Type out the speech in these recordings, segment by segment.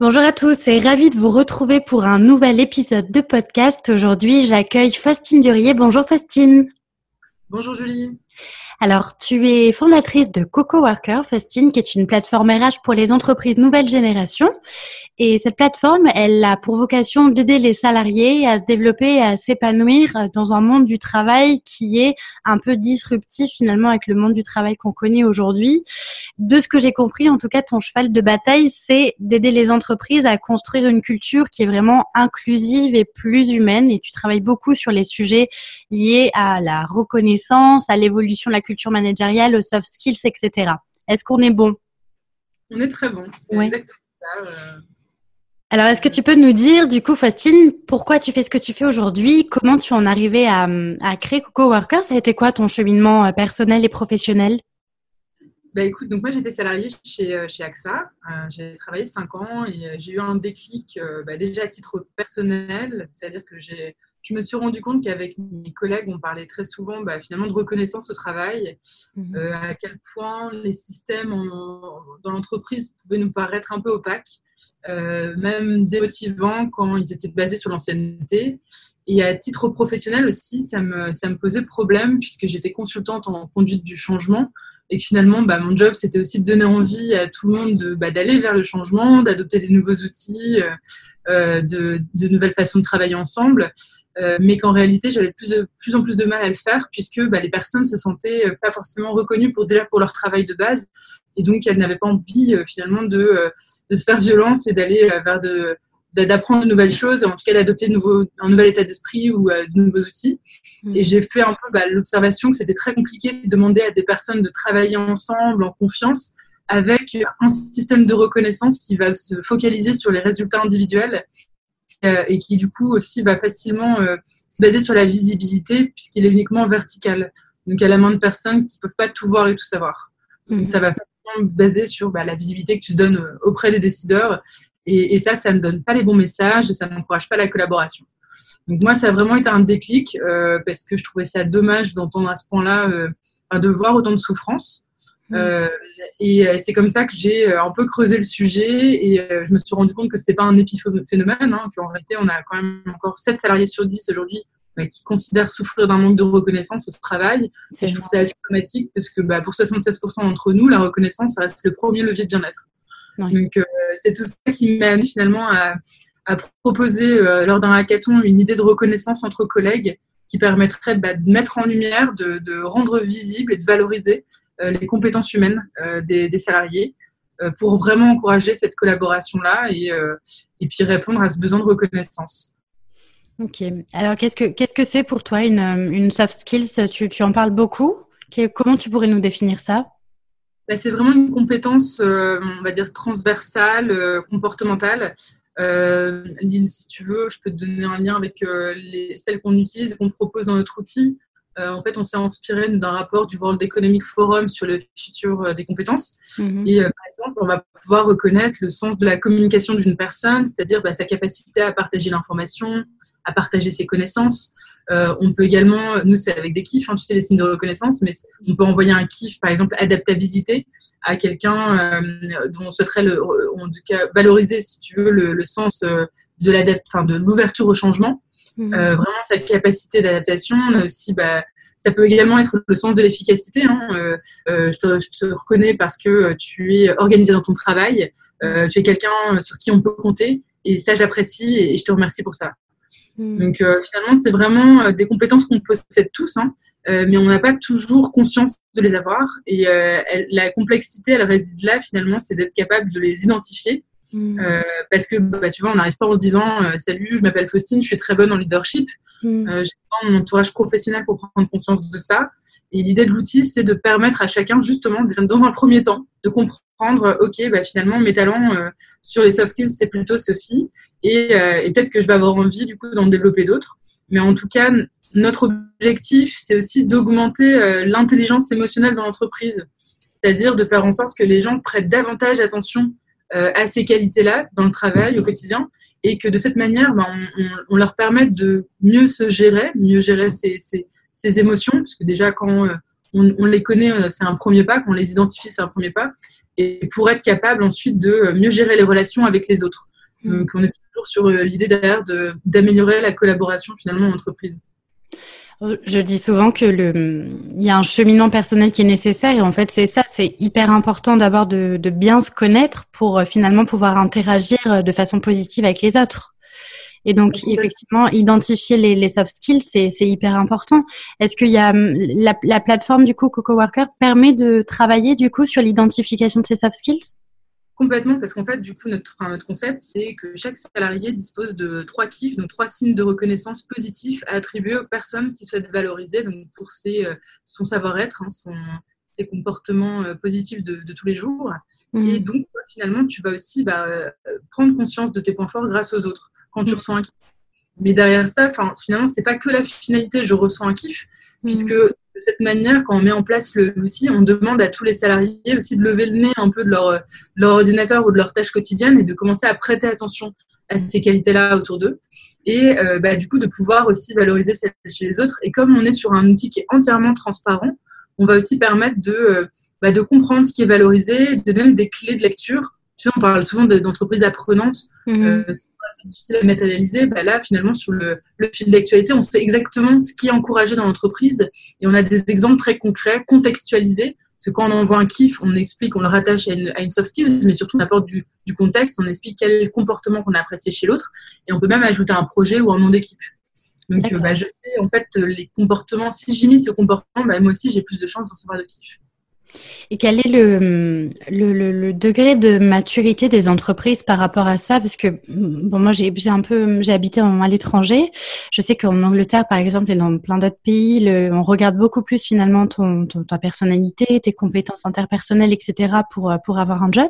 Bonjour à tous et ravie de vous retrouver pour un nouvel épisode de podcast. Aujourd'hui, j'accueille Faustine Durier. Bonjour Faustine. Bonjour Julie. Alors, tu es fondatrice de Coco Worker, Faustine, qui est une plateforme RH pour les entreprises nouvelle génération. Et cette plateforme, elle a pour vocation d'aider les salariés à se développer et à s'épanouir dans un monde du travail qui est un peu disruptif finalement avec le monde du travail qu'on connaît aujourd'hui. De ce que j'ai compris, en tout cas, ton cheval de bataille, c'est d'aider les entreprises à construire une culture qui est vraiment inclusive et plus humaine. Et tu travailles beaucoup sur les sujets liés à la reconnaissance, à l'évolution de la culture managériale, aux soft skills, etc. Est-ce qu'on est bon? On est très bon. C'est exactement ça. Euh, alors, est-ce que tu peux nous dire, du coup, Faustine, pourquoi tu fais ce que tu fais aujourd'hui? Comment tu en es arrivée à, créer Coco Worker Ça a été quoi ton cheminement euh, personnel et professionnel? Bah, écoute, donc moi j'étais salariée chez, euh, chez AXA, euh, j'ai travaillé 5 ans et j'ai eu un déclic bah, déjà à titre personnel, c'est-à-dire que j'ai je me suis rendu compte qu'avec mes collègues, on parlait très souvent bah, finalement de reconnaissance au travail, mhm. euh, à quel point les systèmes dans l'entreprise pouvaient nous paraître un peu opaques, euh, même démotivants quand ils étaient basés sur l'ancienneté. Et à titre professionnel aussi, ça me, ça me posait problème puisque j'étais consultante en conduite du changement. Et finalement, bah, mon job, c'était aussi de donner envie à tout le monde bah, d'aller vers le changement, d'adopter des nouveaux outils, euh, de, de, nouvelles façons de travailler ensemble. Euh, mais qu'en réalité, j'avais de plus, de plus en plus de mal à le faire puisque bah, les personnes se sentaient euh, pas forcément reconnues pour déjà pour leur travail de base et donc elles n'avaient pas envie euh, finalement de, de, se faire violence et d'aller vers de d'apprendre de nouvelles choses, en tout cas d'adopter un nouvel état d'esprit ou de nouveaux outils. Mmh. Et j'ai fait un peu bah, l'observation que c'était très compliqué de demander à des personnes de travailler ensemble en confiance avec un système de reconnaissance qui va se focaliser sur les résultats individuels euh, et qui du coup aussi va facilement euh, se baser sur la visibilité puisqu'il est uniquement vertical. Donc à la main de personnes qui ne peuvent pas tout voir et tout savoir. Donc mhm. ça va facilement se baser sur bah, la visibilité que tu donnes euh, auprès des décideurs. Et, ça, ça ne donne pas les bons messages et ça n'encourage pas la collaboration. Donc moi, ça a vraiment été un déclic parce que je trouvais ça dommage d'entendre à ce point-là de voir autant de souffrance. Mm. Euh, et euh, c'est comme ça que j'ai euh, un peu creusé le sujet et je me suis rendu compte que c'était pas un épiphénomène, hein, qu'en réalité on a quand même encore 7 salariés sur 10 aujourd'hui qui considèrent souffrir d'un manque de reconnaissance au travail. Et je trouve ça assez dramatique parce que bah, pour 76% d'entre nous, la reconnaissance, ça reste le premier levier de bien-être. Donc c'est tout ça qui m'a finalement à, à proposer lors d'un hackathon une idée de reconnaissance entre collègues qui permettrait bah, de mettre en lumière, de, de, rendre visible et de valoriser les compétences humaines euh, des, salariés euh, pour vraiment encourager cette collaboration-là et, et puis répondre à ce besoin de reconnaissance. Ok. Alors, qu'est-ce que qu'est-ce que c'est pour toi une, une soft skills? Tu, tu, en parles beaucoup. Comment tu pourrais nous définir ça? Bah, C'est vraiment une compétence, on va dire, transversale, comportementale. si tu veux, je peux te donner un lien avec les, celles qu'on utilise et qu'on propose dans notre outil. Euh, en fait, on s'est inspiré d'un rapport du World Economic Forum sur le futur euh, des compétences. Mhm. Et euh, par exemple, on va pouvoir reconnaître le sens de la communication d'une personne, c'est-à-dire bah, sa capacité à partager l'information, à partager ses connaissances. on peut également, nous c'est avec des kiffs, hein, tu sais les signes de reconnaissance, mais on peut envoyer un kiff, par exemple adaptabilité, à quelqu'un dont on souhaiterait le, en tout cas valoriser, si tu veux, le, sens de l'ouverture au changement. Mhm. Euh, vraiment sa capacité d'adaptation. aussi, bah, ça peut également être le sens de l'efficacité. Hein. Euh, euh, je, te, reconnais parce que tu es organisé dans ton travail, tu es quelqu'un sur qui on peut compter, et ça j'apprécie et je te remercie pour ça. Hmm. Donc finalement, c'est vraiment des compétences qu'on possède tous, hein, mais on n'a pas toujours conscience de les avoir. Et la complexité, elle réside là finalement, c'est d'être capable de les identifier Mm. Euh, parce que bah, tu vois, on n'arrive pas en se disant euh, Salut, je m'appelle Faustine, je suis très bonne en leadership. Mm. Euh, j'ai pas mon entourage professionnel pour prendre conscience de ça. Et l'idée de l'outil, c'est de permettre à chacun, justement, dans un premier temps, de comprendre Ok, bah, finalement, mes talents sur les soft skills, c'est plutôt ceci. Et, et peut-être que je vais avoir envie, du coup, d'en développer d'autres. Mais en tout cas, notre objectif, c'est aussi d'augmenter l'intelligence émotionnelle dans l'entreprise. C'est-à-dire de faire en sorte que les gens prêtent davantage attention à ces qualités-là dans le travail au quotidien et que de cette manière, ben, on, leur permette de mieux se gérer, mieux gérer ses, émotions, parce que déjà quand euh, on, les connaît, euh, c'est un premier pas, quand on les identifie, c'est un premier pas, et pour être capable ensuite de mieux gérer les relations avec les autres. Mm. Donc on est toujours sur l'idée derrière d'améliorer la collaboration finalement en entreprise. Je dis souvent que le, il y a un cheminement personnel qui est nécessaire et en fait c'est ça, c'est hyper important d'abord de, de, bien se connaître pour euh, finalement pouvoir interagir euh, de façon positive avec les autres. Et donc effectivement, identifier les, les soft skills, c'est hyper important. Est-ce qu'il y a hum, la, la, plateforme du coup Coco Worker permet de travailler du coup sur l'identification de ces soft skills? Complètement, parce qu'en fait, du coup, notre, notre concept, c'est que chaque salarié dispose de trois kiffs, donc trois signes de reconnaissance positifs à attribuer aux personnes qui souhaitent valoriser donc pour ses, euh, son savoir-être, hein, son, ses comportements euh, positifs de, tous les jours. Mmh. Et donc, finalement, tu vas aussi bah, euh, prendre conscience de tes points forts grâce aux autres quand tu mmh. ressens un kiff. Mais derrière ça, finalement, c'est pas que la finalité, je ressens un kiff, mmh. puisque de cette manière, quand on met en place l'outil, on demande à tous les salariés aussi de lever le nez un peu de leur, leur ordinateur ou de leurs tâches quotidiennes et de commencer à prêter attention à ces qualités-là autour d'eux. Et euh, bah, du coup, de pouvoir aussi valoriser celles chez les autres. Et comme on est sur un outil qui est entièrement transparent, on va aussi permettre de, euh, bah, de comprendre ce qui est valorisé, de donner des clés de lecture on parle souvent d'entreprises apprenantes. Mhm. Euh, c'est difficile à matérialiser. Bah là, finalement, sur le, fil d'actualité, on sait exactement ce qui est encouragé dans l'entreprise et on a des exemples très concrets, contextualisés. Parce que quand on envoie un kiff, on explique, on le rattache à une, soft skills, mais surtout on apporte du, contexte, on explique quel comportement qu'on a apprécié chez l'autre et on peut même ajouter un projet ou un nom d'équipe. Donc, bah, je sais, en fait, les comportements, si j'imite ce comportement, bah, moi aussi, j'ai plus de chances d'en recevoir de kiff. Et quel est le, le, degré de maturité des entreprises par rapport à ça? Parce que bon, moi j'ai un peu j'ai habité à l'étranger. Je sais qu'en Angleterre par exemple et dans plein d'autres pays, on regarde beaucoup plus finalement ton, ta personnalité, tes compétences interpersonnelles, etc. pour pour avoir un job.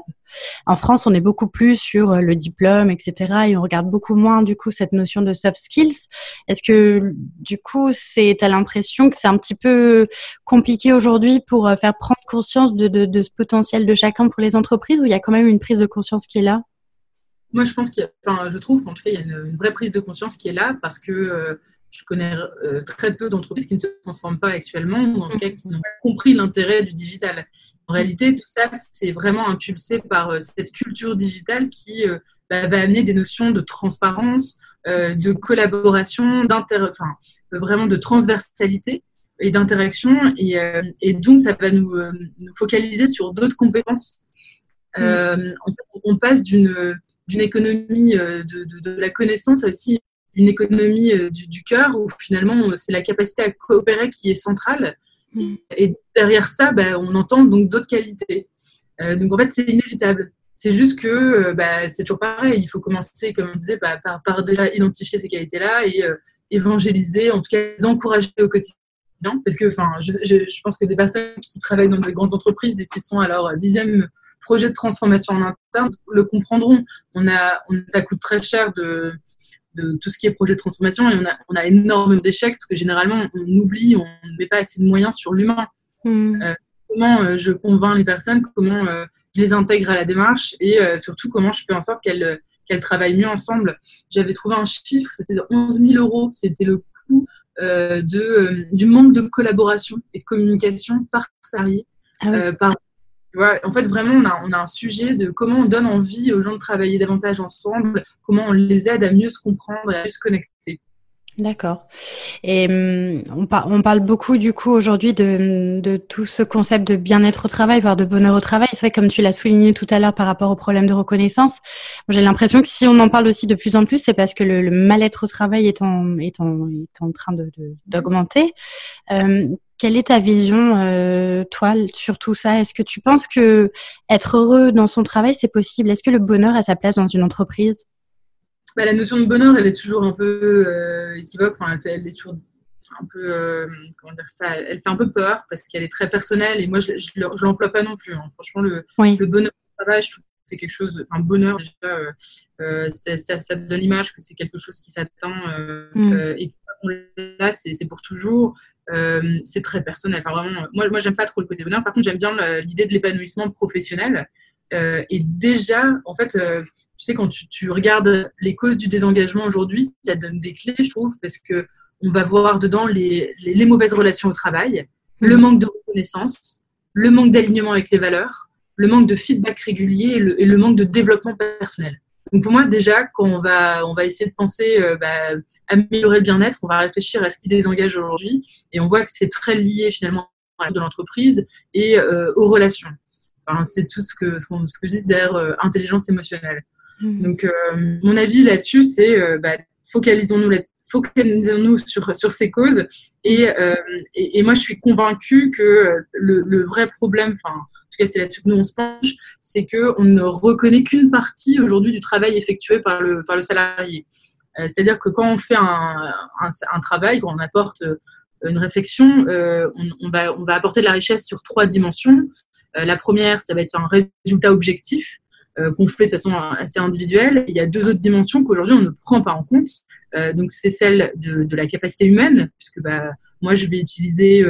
En France, on est beaucoup plus sur le diplôme, etc. Et on regarde beaucoup moins du coup cette notion de soft skills. Est-ce que du coup, c'est as l'impression que c'est un petit peu compliqué aujourd'hui pour euh, faire prendre conscience de, ce potentiel de chacun pour les entreprises ou il y a quand même une prise de conscience qui est là? Moi, je pense qu'il je trouve qu'en tout cas, il y a une, vraie prise de conscience qui est là parce que euh, je connais euh, très peu d'entreprises qui ne se transforment pas actuellement ou en tout cas qui n'ont pas compris l'intérêt du digital. En réalité, tout ça, c'est vraiment impulsé par euh, cette culture digitale qui bah, va amener des notions de transparence, de collaboration, enfin, vraiment de transversalité et d'interaction. Et, euh, et, donc, ça va nous, euh, nous focaliser sur d'autres compétences. Mm. Euh, on passe d'une économie de, de, la connaissance à aussi une économie du, du cœur où finalement c'est la capacité à coopérer qui est centrale. Mm. Et derrière ça, bah, on entend donc d'autres qualités. donc en fait, c'est inévitable. C'est juste que bah, c'est toujours pareil. Il faut commencer, comme on disait, bah, par, par, déjà identifier ces qualités-là et évangéliser, en tout cas les encourager au quotidien parce que enfin, je, je, pense que des personnes qui travaillent dans des grandes entreprises et qui sont à leur dixième projet de transformation en interne le comprendront. On a, on, ça coûte très cher de, de tout ce qui est projet de transformation et on a, on a énormément d'échecs parce que généralement on oublie, on ne met pas assez de moyens sur l'humain. Hmm. Euh, comment euh, je convainc les personnes, comment euh, je les intègre à la démarche et surtout comment je fais en sorte qu'elles qu'elles travaillent mieux ensemble. J'avais trouvé un chiffre, c'était de 11 000 euros, c'était le coût euh, de, euh, du manque de collaboration et de communication par salarié. Ah euh, par, en fait, vraiment, on a, on a un sujet de comment on donne envie aux gens de travailler davantage ensemble, comment on les aide à mieux se comprendre et à mieux se connecter. D'accord. Et hum, on, on, parle beaucoup du coup aujourd'hui de, de, tout ce concept de bien-être au travail, voire de bonheur au travail. C'est vrai, comme tu l'as souligné tout à l'heure par rapport au problème de reconnaissance, j'ai l'impression que si on en parle aussi de plus en plus, c'est parce que le, mal-être au travail est en, est en, est en train d'augmenter. De, hum, quelle est ta vision, euh, toi, sur tout ça? Est-ce que tu penses que être heureux dans son travail, c'est possible? Est-ce que le bonheur a sa place dans une entreprise? Bah, La notion de bonheur, elle est toujours un peu euh, équivoque. elle, fait, elle, est toujours un peu, euh, comment dire ça Elle fait un peu peur parce qu'elle est très personnelle et moi, je ne l'emploie pas non plus. Hein. Franchement, le, le, bonheur au travail, je trouve que c'est quelque chose, enfin, bonheur, déjà, ça, ça, donne l'image que c'est quelque chose qui s'atteint mm. et là, c'est pour toujours. Euh, c'est très personnel. Enfin, vraiment, moi, moi j'aime pas trop le côté bonheur. Par contre, j'aime bien l'idée de l'épanouissement professionnel. Euh, et déjà, en fait, euh, tu sais, quand tu, regardes les causes du désengagement aujourd'hui, ça donne des clés, je trouve, parce que on va voir dedans les, les, mauvaises relations au travail, le mmh. manque de reconnaissance, le manque d'alignement avec les valeurs, le manque de feedback régulier et le manque de développement personnel. Donc pour moi, déjà, quand on va, on va essayer de penser euh, bah, améliorer le bien-être, on va réfléchir à ce qui désengage aujourd'hui, et on voit que c'est très lié finalement à de l'entreprise et euh, aux relations. Enfin, c'est tout ce que, ce, ce que je dis derrière euh, intelligence émotionnelle. Mmh. Donc mon avis là-dessus, c'est bah, focalisons-nous focalisons-nous sur, sur ces causes. Et, et, et, moi, je suis convaincue que le, le vrai problème, enfin, c'est là-dessus que nous on se penche, c'est qu'on ne reconnaît qu'une partie aujourd'hui du travail effectué par le, par le salarié. Euh, c'est-à-dire que quand on fait un, un, travail, quand on apporte euh, une réflexion, euh, on, va, on va apporter de la richesse sur trois dimensions. La première, ça va être un résultat objectif qu'on fait de façon assez individuelle. Il y a deux autres dimensions qu'aujourd'hui on ne prend pas en compte. donc c'est celle de, de, la capacité humaine, puisque bah, moi je vais utiliser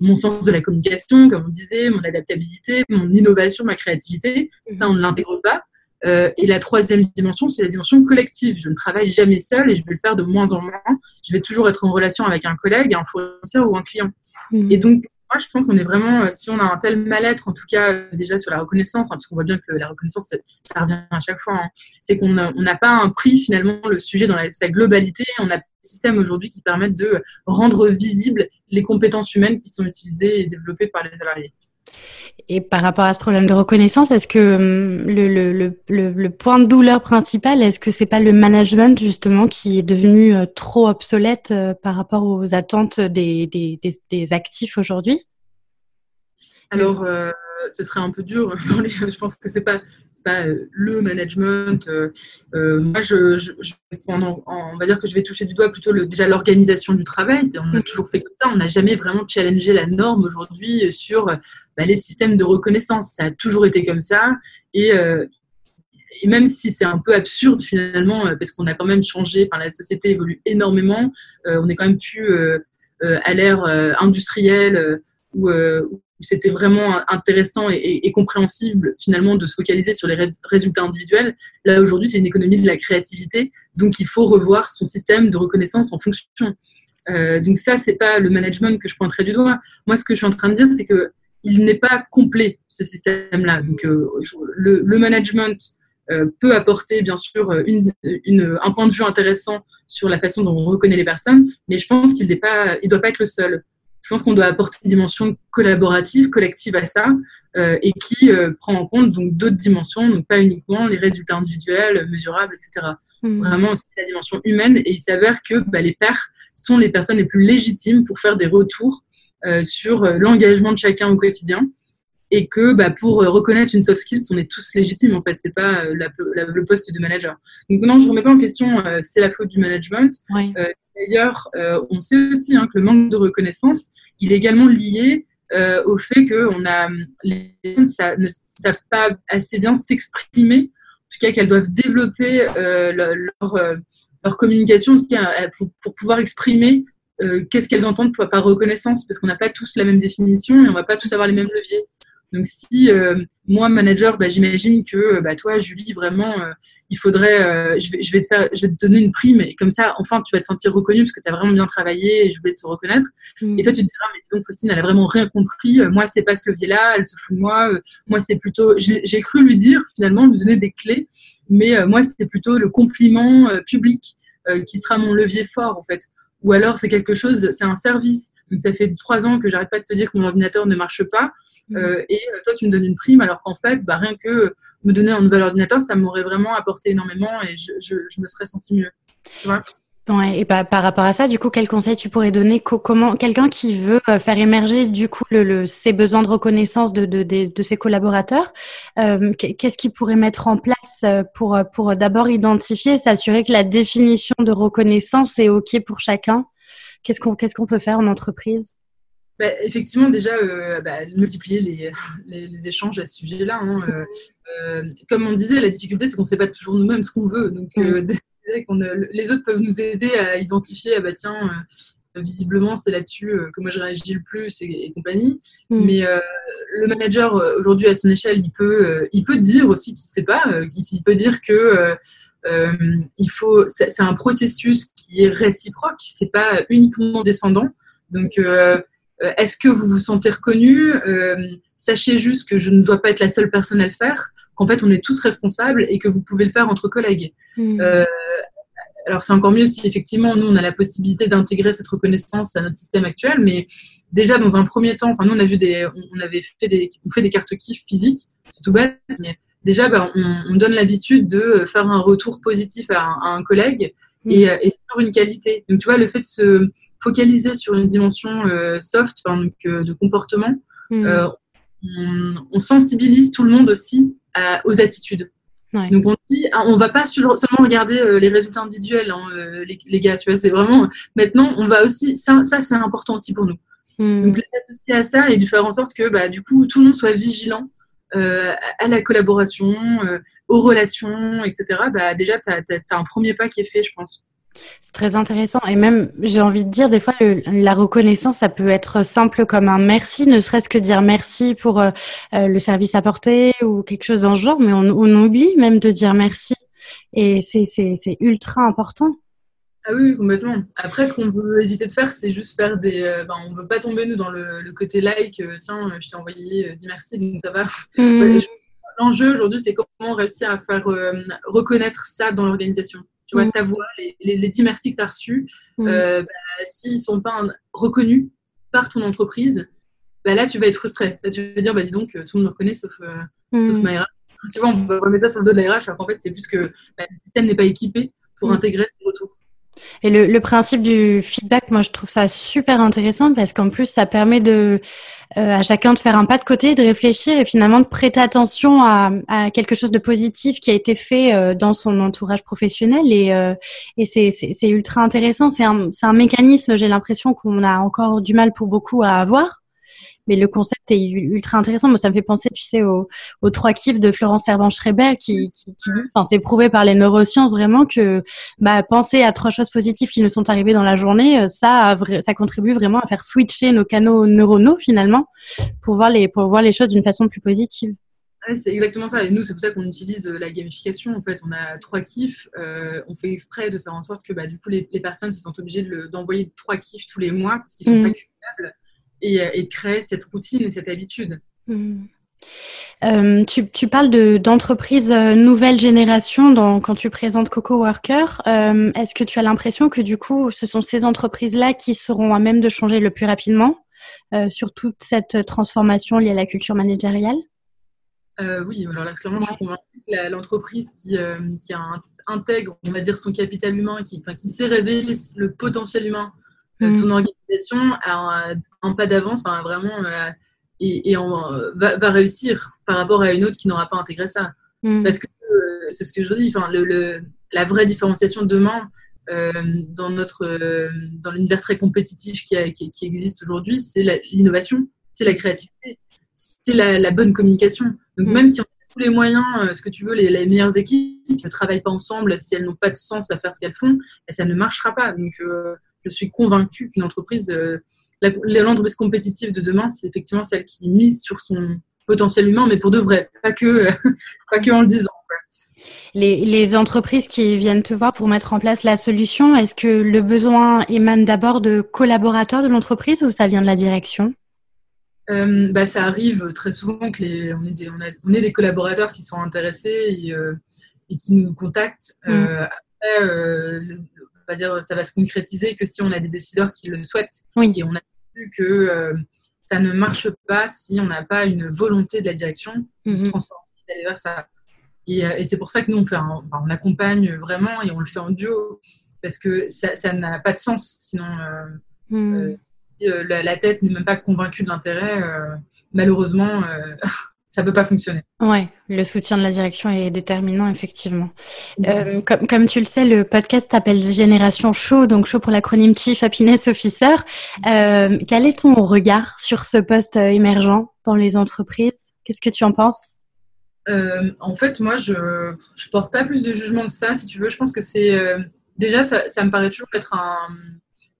mon sens de la communication, comme on disait, mon adaptabilité, mon innovation, ma créativité. Ça, on ne l'intègre pas. Euh, et la troisième dimension, c'est la dimension collective. Je ne travaille jamais seul et je vais le faire de moins en moins. Je vais toujours être en relation avec un collègue, un fournisseur ou un client. Mmh. Et donc, moi, je pense qu'on est vraiment, euh, si on a un tel mal-être, en tout cas euh, déjà sur la reconnaissance, hein, parce qu'on voit bien que la reconnaissance, ça, revient à chaque fois, hein, c'est qu'on n'a pas un prix finalement le sujet dans sa globalité. On a des systèmes aujourd'hui qui permettent de rendre visibles les compétences humaines qui sont utilisées et développées par les salariés. Et par rapport à ce problème de reconnaissance, est-ce que hum, le, point de douleur principal, est-ce que c'est pas le management justement qui est devenu euh, trop obsolète euh, par rapport aux attentes des, actifs aujourd'hui? Alors, euh, ce serait un peu dur. je pense que c'est pas pas euh, le management. Euh, euh, moi, je, on va dire que je vais toucher du doigt plutôt le, déjà l'organisation du travail. On a toujours fait comme ça. On n'a jamais vraiment challengé la norme aujourd'hui sur bah, les systèmes de reconnaissance. Ça a toujours été comme ça. Et, et même si c'est un peu absurde finalement, parce qu'on a quand même changé, enfin, la société évolue énormément, on est quand même plus à l'ère industrielle où, c'était vraiment intéressant et, compréhensible finalement de se focaliser sur les résultats individuels. Là aujourd'hui, c'est une économie de la créativité, donc il faut revoir son système de reconnaissance en fonction. Euh, donc ça, c'est pas le management que je pointerai du doigt. Moi, ce que je suis en train de dire, c'est que il n'est pas complet ce système-là. Donc euh, le, management euh, peut apporter bien sûr un point de vue intéressant sur la façon dont on reconnaît les personnes, mais je pense qu'il ne doit pas être le seul je pense qu'on doit apporter une dimension collaborative, collective à ça, euh, et qui euh, prend en compte donc d'autres dimensions, donc pas uniquement les résultats individuels, mesurables, etc. Mmh. Vraiment aussi la dimension humaine. Et il s'avère que bah, les pairs sont les personnes les plus légitimes pour faire des retours euh, sur l'engagement de chacun au quotidien. Et que bah, pour reconnaître une soft skills, on est tous légitimes en fait, c'est pas le poste de manager. Donc non, je remets pas en question, c'est la faute du management. D'ailleurs, euh, on sait aussi hein, que le manque de reconnaissance, il est également lié euh, au fait que on a, les personnes ne savent pas assez bien s'exprimer, en tout cas qu'elles doivent développer euh, leur, leur, communication pour, pour, pouvoir exprimer qu'est-ce qu'elles entendent par reconnaissance, parce qu'on n'a pas tous la même définition et on ne va pas tous avoir les mêmes leviers. Donc si euh, moi manager, bah, j'imagine que euh, bah, toi Julie vraiment, euh, il faudrait, je, vais, je, vais te faire, je vais te donner une prime et comme ça, enfin tu vas te sentir reconnu parce que tu as vraiment bien travaillé et je voulais te reconnaître. Mm. Et toi tu te diras mais donc Faustine elle a vraiment rien compris. moi c'est pas ce levier-là, elle se fout de moi. moi c'est plutôt, j'ai cru lui dire finalement lui donner des clés, mais moi c'était plutôt le compliment public qui sera mon levier fort en fait ou alors c'est quelque chose, c'est un service. Donc ça fait trois ans que j'arrête pas de te dire que mon ordinateur ne marche pas, mmh. euh, et euh, toi tu me donnes une prime, alors qu'en fait, bah, rien que me donner un nouvel ordinateur, ça m'aurait vraiment apporté énormément et je, je, je me serais senti mieux. Tu vois? Ouais, et par, par rapport à ça, du coup, quel conseil tu pourrais donner? Comment quelqu'un qui veut euh, faire émerger du coup le, ses besoins de reconnaissance de, de, de, ses collaborateurs, euh, qu'est-ce qu'il pourrait mettre en place euh, pour, pour d'abord identifier, s'assurer que la définition de reconnaissance est OK pour chacun? Qu'est-ce qu'on qu'est-ce qu'on peut faire en entreprise? Bah, Effectivement, déjà, bah, multiplier les, les, les, échanges à ce sujet-là. Hein, comme on disait, la difficulté, c'est qu'on ne sait pas toujours nous-mêmes ce qu'on veut. Donc, les autres peuvent nous aider à identifier, ah bah tiens, euh, visiblement c'est là-dessus euh, que moi je réagis le plus et, compagnie. Mm. Mais euh, le manager aujourd'hui à son échelle, il peut, il peut dire aussi qu'il ne sait pas, il peut dire que il faut, c'est un processus qui est réciproque, c'est pas uniquement descendant. Donc est-ce que vous vous sentez reconnu? Sachez juste que je ne dois pas être la seule personne à le faire qu'en fait on est tous responsables et que vous pouvez le faire entre collègues. Hmm. Euh, alors c'est encore mieux si effectivement nous on a la possibilité d'intégrer cette reconnaissance à notre système actuel, mais déjà dans un premier temps, enfin nous on a vu des, on avait fait des, on fait des cartes kiff physiques, c'est tout bête, mais déjà bah, on, donne l'habitude de faire un retour positif à un, collègue et, et, sur une qualité. Donc tu vois le fait de se focaliser sur une dimension euh, soft, donc, euh, de comportement, hmm. on, on, sensibilise tout le monde aussi aux attitudes. Donc on dit, ah, on va pas seulement regarder euh, les résultats individuels, hein, euh, les, gars, tu vois, c'est vraiment, maintenant, on va aussi, ça, ça c'est important aussi pour nous. Hmm. Donc l'associer à ça et de faire en sorte que, bah, du coup, tout le monde soit vigilant euh, à la collaboration, aux relations, etc. Bah, déjà, tu as, un premier pas qui est fait, je pense. C'est très intéressant. Et même, j'ai envie de dire, des fois, la reconnaissance, ça peut être simple comme un merci, ne serait-ce que dire merci pour euh, euh, le service apporté ou quelque chose dans ce genre, mais on, oublie même de dire merci. Et c'est ultra important. Ah oui, complètement. Après, ce qu'on veut éviter de faire, c'est juste faire des. Euh, ben, on veut pas tomber, nous, dans le, côté like. tiens, je t'ai envoyé, dis merci, donc ça va. Mmh. L'enjeu aujourd'hui, c'est comment réussir à faire reconnaître ça dans l'organisation. Tu vois, mm. ta voix, les, les, 10 merci que tu as reçus, mm. euh, bah, s'ils ne sont pas reconnus par ton entreprise, bah, là, tu vas être frustré. Là, tu vas dire, bah, dis donc, tout le monde me reconnaît sauf, euh, mm. sauf ma RH. Tu vois, on remettre ça sur le dos de la RH, alors qu'en fait, c'est plus que bah, le système n'est pas équipé pour intégrer ces retours. Et le, le, principe du feedback, moi, je trouve ça super intéressant parce qu'en plus, ça permet de, euh, à chacun de faire un pas de côté, de réfléchir et finalement de prêter attention à, à quelque chose de positif qui a été fait euh, dans son entourage professionnel. Et, euh, et c'est ultra intéressant. C'est un, un mécanisme, j'ai l'impression qu'on a encore du mal pour beaucoup à avoir mais le concept est ultra intéressant. Moi, ça me fait penser, tu sais, aux, trois kiffs de Florence Servan-Schreiber qui, qui, qui, dit, enfin, c'est prouvé par les neurosciences vraiment que bah, penser à trois choses positives qui nous sont arrivées dans la journée, euh, ça, ça contribue vraiment à faire switcher nos canaux neuronaux finalement pour voir les, pour voir les choses d'une façon plus positive. c'est exactement ça. Et nous, c'est pour ça qu'on utilise euh, la gamification. En fait, on a trois kiffs. Euh, on fait exprès de faire en sorte que bah, du coup, les, les personnes se sentent obligées d'envoyer trois kiffs tous les mois parce qu'ils sont mmh. pas cuellables et, et, créer cette routine et cette habitude. Hmm. Euh, tu, tu, parles d'entreprises de, euh, nouvelle génération dans, quand tu présentes Coco Worker. Euh, Est-ce que tu as l'impression que du coup, ce sont ces entreprises-là qui seront à même de changer le plus rapidement euh, sur toute cette transformation liée à la culture managériale? Oui, alors là, clairement, je suis convaincue que l'entreprise qui, qui intègre, on va dire, son capital humain, qui, qui sait révéler le potentiel humain de son hmm. A un, un pas d'avance, enfin, vraiment, euh, et, et va, va, réussir par rapport à une autre qui n'aura pas intégré ça. Mm. Parce que euh, c'est ce que je dis, enfin, le, le, la vraie différenciation demain euh, dans notre dans l'univers très compétitif qui, qui, qui existe aujourd'hui, c'est l'innovation, c'est la créativité, c'est la, la, bonne communication. Donc mm. même si on a tous les moyens, ce que tu veux, les, les meilleures équipes ne travaillent pas ensemble, si elles n'ont pas de sens à faire ce qu'elles font, ça ne marchera pas. Donc je suis convaincue qu'une entreprise l'entreprise compétitive de demain, c'est effectivement celle qui mise sur son potentiel humain, mais pour de vrai, pas que, pas que en le disant. Les, les, entreprises qui viennent te voir pour mettre en place la solution, est-ce que le besoin émane d'abord de collaborateurs de l'entreprise ou ça vient de la direction? Euh, bah, Ça arrive très souvent que les, on, est des, on, est des collaborateurs qui sont intéressés et, euh, et qui nous contactent. Euh, mm. après, peut pas dire ça va se concrétiser que si on a des décideurs qui le souhaitent. Oui. Et on a vu que ça ne marche pas si on n'a pas une volonté de la direction de se Mhm. transformer, d'aller vers ça. Et, euh, et c'est pour ça que nous, on, fait un- enfin, on accompagne vraiment et on le fait en duo, parce que ça n'a pas de sens. Sinon, euh. Euh, euh, la, la tête n'est même pas convaincue de l'intérêt. euh, malheureusement, euh, ça ne peut pas fonctionner. Ouais, le soutien de la direction est déterminant, effectivement. Euh, comme, comme tu le sais, le podcast s'appelle Génération Show, donc Show pour l'acronyme Chief Happiness Officer. Euh, quel est ton regard sur ce poste euh, émergent dans les entreprises? Qu'est-ce que tu en penses? Euh, en fait, moi, je ne porte pas plus de jugement que ça, si tu veux. Je pense que c'est. déjà, ça, ça me paraît toujours être un-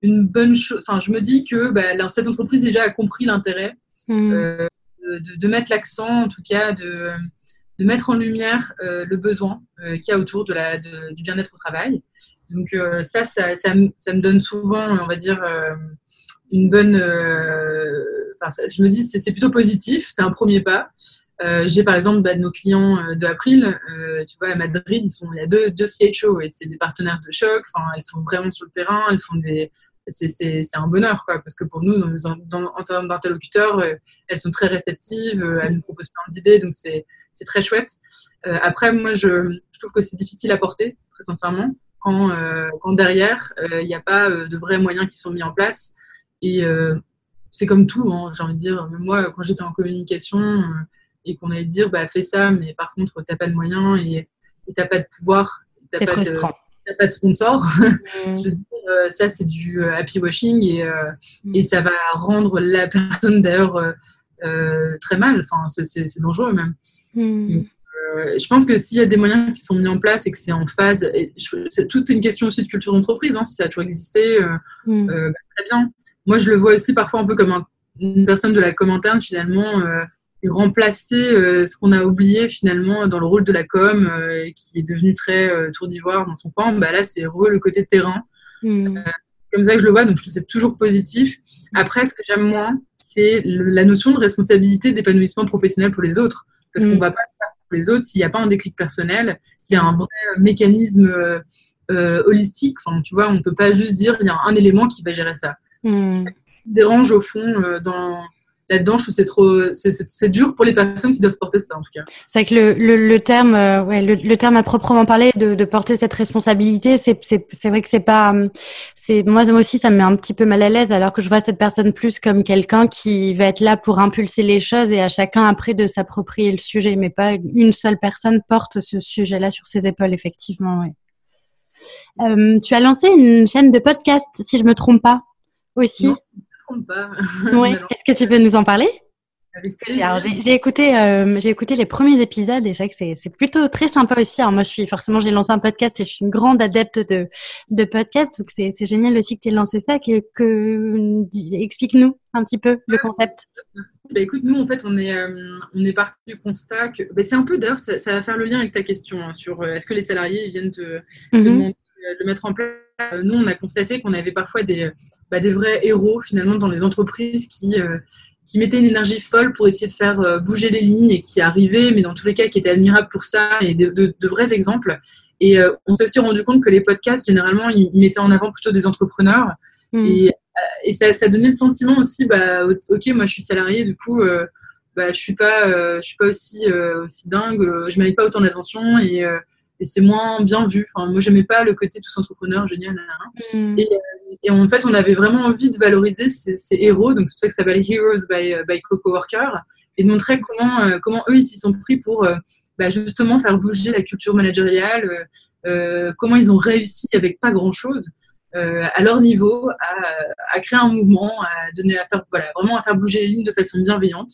une bonne chose. Enfin, je me dis que bah, cette entreprise déjà a compris l'intérêt euh, de, mettre l'accent, en tout cas, de, mettre en lumière euh, le besoin euh, qu'il y a autour de la, du bien-être au travail. Donc euh, ça, ça, ça, me, donne souvent, on va dire, euh, une bonne... je me dis, c'est plutôt positif, c'est un premier pas. J'ai par exemple bah, nos clients de April, tu vois, à Madrid, ils sont, il y a deux, deux CHO et c'est des partenaires de choc. Enfin, elles sont vraiment sur le terrain, elles font des, c'est un bonheur, quoi, parce que pour nous, dans, dans- en termes d'interlocuteurs, euh, elles sont très réceptives, euh, elles nous proposent plein d'idées, donc c'est très chouette. Euh, après, moi, je, je trouve que c'est difficile à porter, très sincèrement, quand, euh, quand derrière, euh, il n'y a pas euh, de vrais moyens qui sont mis en place. Et euh, c'est comme tout, hein, j'ai envie de dire. Même moi, quand j'étais en communication euh, et qu'on allait dire, bah, fais ça, mais par contre, t'as pas de moyens et et t'as pas de pouvoir, C'est pas de- frustrant. t'as pas de sponsor. Je dire, euh, ça, c'est du euh, happy washing et, euh, Mm. et ça va rendre la personne d'ailleurs très mal. Enfin, c'est- dangereux même. Euh, je pense que s'il y a des moyens qui sont mis en place et que c'est en phase, c'est toute une question aussi de culture d'entreprise, hein, si ça a toujours existé, euh, bah, très bien. Moi, je le vois aussi parfois un peu comme un- une personne de la com interne finalement. remplacer euh, ce qu'on a oublié finalement dans le rôle de la com euh, qui est devenu très euh, tour d'ivoire dans son coin, bah là c'est re le côté terrain Hmm. comme ça que je le vois, donc je trouve que c'est toujours positif. Après, ce que j'aime moins, c'est la notion de responsabilité d'épanouissement professionnel pour les autres. Parce Mm. qu'on va pas le faire pour les autres s'il n'y a pas un déclic personnel, s'il y a un vrai euh, mécanisme euh, euh, holistique. Enfin, tu vois, on ne peut pas juste dire il y a un élément qui va gérer ça. Hmm. Ça me dérange au fond dans là-dedans. Je trouve c'est trop, c'est- dur pour les personnes qui doivent porter ça en tout cas. C'est vrai que le, le, le terme, euh, ouais, le, le terme à proprement parler de, de porter cette responsabilité, c'est, vrai que c'est pas, hum, c'est moi, moi aussi ça me met un petit peu mal à l'aise, alors que je vois cette personne plus comme quelqu'un qui va être là pour impulser les choses et à chacun après de s'approprier le sujet, mais pas une seule personne porte ce sujet-là sur ses épaules, effectivement. Ouais. Euh, tu as lancé une chaîne de podcast, si je me trompe pas, aussi. Non. Trompe pas. Ouais. Alors, Est-ce que tu peux nous en parler? J'ai- écouté, euh, j'ai écouté les premiers épisodes et c'est vrai que c'est- plutôt très sympa aussi. Alors moi, je suis forcément, j'ai lancé un podcast et je suis une grande adepte de, de podcasts, donc c'est génial aussi que tu aies lancé ça. Que, que explique-nous un petit peu le concept. Bah, écoute, nous, en fait, on est, euh, on est parti du constat que. bah, c'est un peu d'ailleurs, ça, ça va faire le lien avec ta question hein, sur euh, est-ce que les salariés ils viennent te, te Mhm. demander euh, de mettre en place. Euh, Nous, on a constaté qu'on avait parfois des, bah, des vrais héros, finalement, dans les entreprises qui, euh, qui mettaient une énergie folle pour essayer de faire euh, bouger les lignes et qui arrivaient, mais dans tous les cas, qui étaient admirables pour ça et de, de- de vrais exemples. Et euh, on s'est aussi rendu compte que les podcasts, généralement, ils, ils mettaient en avant plutôt des entrepreneurs. Mhm. Et, et ça, ça donnait le sentiment aussi, bah, ok, moi je suis salarié, du coup, bah, je suis pas, je suis pas aussi, aussi dingue, je mérite pas autant d'attention et, et c'est moins bien vu. Enfin, moi, j'aimais pas le côté tous entrepreneurs, génial. Mhm. Et, et en fait, on avait vraiment envie de valoriser ces, ces héros, donc c'est pour ça que ça s'appelle Heroes by, by Coco Worker, et de montrer comment, euh, comment eux, ils s'y sont pris pour euh, bah, justement faire bouger la culture managériale, euh, euh, comment ils ont réussi avec pas grand-chose. euh, à leur niveau, à, à créer un mouvement, à donner, à faire, voilà, vraiment à faire bouger les lignes de façon bienveillante.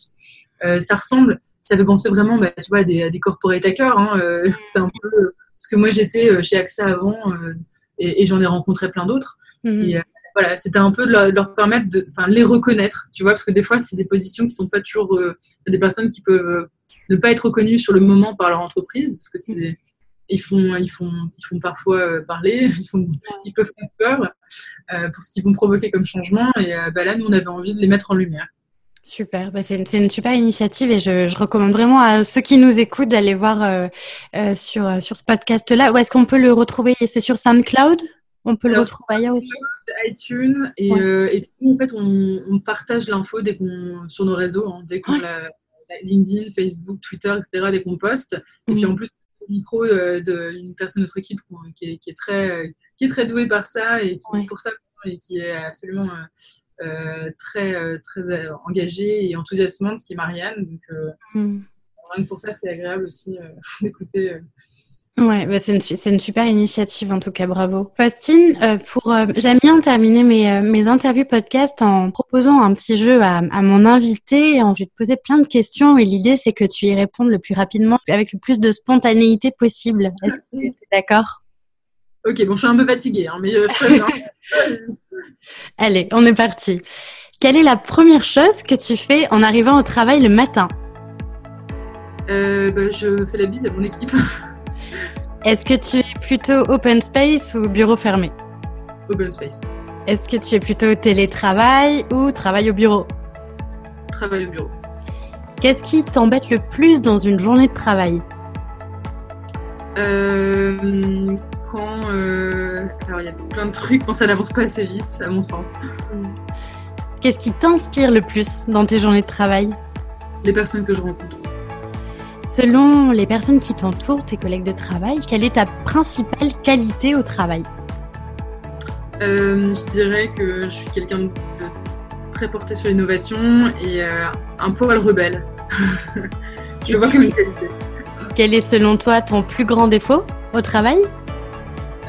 Euh, ça ressemble, ça fait penser vraiment, bah, tu vois, à des, à des corporate hackers. Hein, euh, C'était un peu euh, ce que moi j'étais euh, chez AXA avant, et, et j'en ai rencontré plein d'autres. Mhm. Et, voilà, c'était un peu de leur, de leur permettre de, les reconnaître, tu vois, parce que des fois, c'est des positions qui sont pas toujours, des personnes qui peuvent ne pas être reconnues sur le moment par leur entreprise, parce que c'est, ils font, ils font, ils font parfois parler, ils, font, ils peuvent faire peur euh, pour ce qu'ils vont provoquer comme changement. Et euh, bah là, nous, on avait envie de les mettre en lumière. Super, bah, c'est une, super initiative et je, je recommande vraiment à ceux qui nous écoutent d'aller voir euh, euh, sur, euh, sur ce podcast-là. Où est-ce qu'on peut le retrouver? C'est sur SoundCloud? On peut le retrouver ailleurs aussi? iTunes et, et puis en fait on, partage l'info dès qu'on sur nos réseaux, hein, dès qu'on la, LinkedIn, Facebook, Twitter, etc. dès qu'on poste. Et puis en plus le micro d'une personne de notre équipe qui est, qui est, très qui est très douée par ça et qui pour ça et qui est absolument très, euh, très euh, engagée et enthousiasmante, qui est Marianne. Donc, mm. rien que pour ça, c'est agréable aussi d'écouter. Ouais, bah c'est une, une, super initiative en tout cas, bravo. Faustine, pour j'aime bien terminer mes, mes interviews podcast en proposant un petit jeu à, à mon invité. Je vais te poser plein de questions et l'idée c'est que tu y répondes le plus rapidement avec le plus de spontanéité possible. Est-ce que tu es d'accord? Ok, bon, je suis un peu fatiguée, hein, mais je Allez, on est parti. Quelle est la première chose que tu fais en arrivant au travail le matin? Euh, bah, Je fais la bise à mon équipe. Est-ce que tu es plutôt open space ou bureau fermé? Open space. Est-ce que tu es plutôt télétravail ou travail au bureau? Travail au bureau. Qu'est-ce qui t'embête le plus dans une journée de travail? Euh, quand. Euh, alors, il y a plein de trucs quand ça n'avance pas assez vite, à mon sens. Qu'est-ce qui t'inspire le plus dans tes journées de travail? Les personnes que je rencontre. Selon les personnes qui t'entourent, tes collègues de travail, quelle est ta principale qualité au travail? Euh, Je dirais que je suis quelqu'un de très porté sur l'innovation et euh, un poil rebelle. je le vois comme une qualité. Quel est selon toi ton plus grand défaut au travail?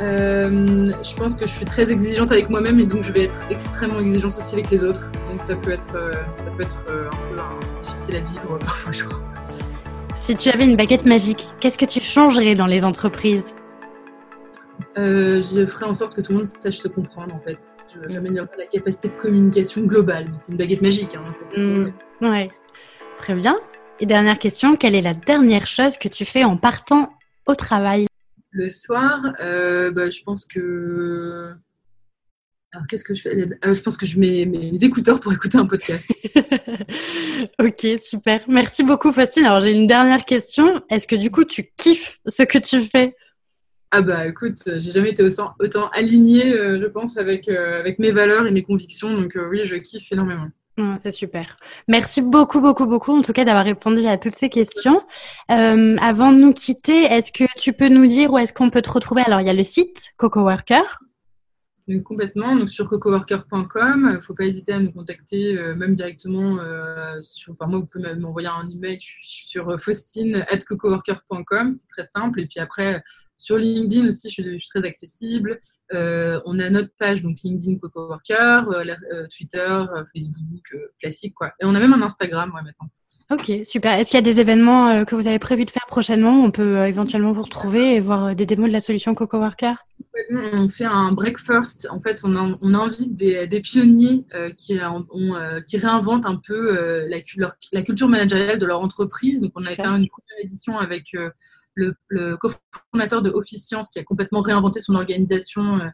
Euh, je pense que je suis très exigeante avec moi-même et donc je vais être extrêmement exigeante aussi avec les autres. Donc ça peut être, euh, ça peut être euh, un peu difficile à vivre parfois, je crois. Si tu avais une baguette magique, qu'est-ce que tu changerais dans les entreprises? Je ferais en sorte que tout le monde sache se comprendre en fait. J'améliorerais la capacité de communication globale. C'est une baguette magique. Hein, mmh. Ouais, très bien. Et dernière question, quelle est la dernière chose que tu fais en partant au travail? Le soir, euh, bah, je pense que. Alors, qu'est-ce que je fais? Euh, Je pense que je mets mes écouteurs pour écouter un podcast. ok, super. Merci beaucoup, Faustine. Alors, j'ai une dernière question. Est-ce que du coup, tu kiffes ce que tu fais? Ah, bah écoute, j'ai jamais été autant, autant alignée, euh, je pense, avec, avec mes valeurs et mes convictions. Donc, oui, je kiffe énormément. C'est super. Merci beaucoup, beaucoup, beaucoup, en tout cas, d'avoir répondu à toutes ces questions. Euh, avant de nous quitter, est-ce que tu peux nous dire où est-ce qu'on peut te retrouver? Alors, il y a le site Coco Worker. complètement, donc sur cocoworker.com. Il ne faut pas hésiter à nous contacter, euh, même directement. Euh, sur, moi, vous pouvez m'envoyer un email sur faustine.cocoworker.com. C'est très simple. Et puis après, sur LinkedIn aussi, je suis, très accessible. Euh, on a notre page, donc LinkedIn Coco Worker, euh, euh, Twitter, Facebook, classique, quoi. Et on a même un Instagram, ouais, maintenant. Ok, super. Est-ce qu'il y a des événements que vous avez prévu de faire prochainement On peut éventuellement vous retrouver et voir des démos de la solution Coco Worker? On fait un breakfast. En fait, on, a, on invite des, pionniers qui, qui, réinventent un peu la, la, culture managériale de leur entreprise. Donc, on a fait une première édition avec le, le cofondateur de Office Science qui a complètement réinventé son organisation. Euh,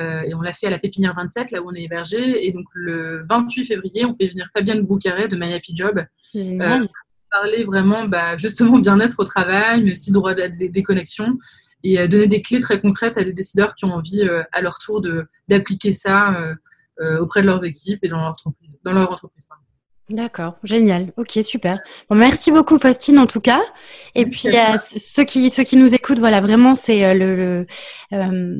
euh, et on l'a fait à la Pépinière 27, là où on est hébergé. Et donc le 28 février, on fait venir Fabienne Broucaré de My Happy Job euh, pour parler vraiment bah, justement bien-être au travail, mais aussi droit de déconnexion et donner des clés très concrètes à des décideurs qui ont envie à leur tour d'appliquer ça auprès de leurs équipes et dans leur entreprise. Dans leur entreprise D'accord, génial. Ok, super. Bon, merci beaucoup, Faustine, en tout cas. Et puis, euh, ceux qui ceux qui nous écoutent, voilà, vraiment, c'est euh, le, euh,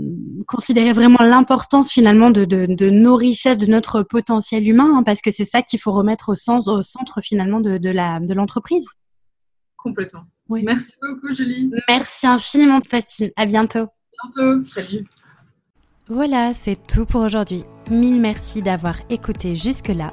considérer vraiment l'importance finalement de, de, nos richesses, de notre potentiel humain, hein, parce que c'est ça qu'il faut remettre au sens au centre finalement de, de la de l'entreprise. Complètement. Oui. Merci beaucoup, Julie. Merci infiniment, Faustine. À bientôt. À bientôt. Salut. Voilà, c'est tout pour aujourd'hui. Mille merci d'avoir écouté jusque-là.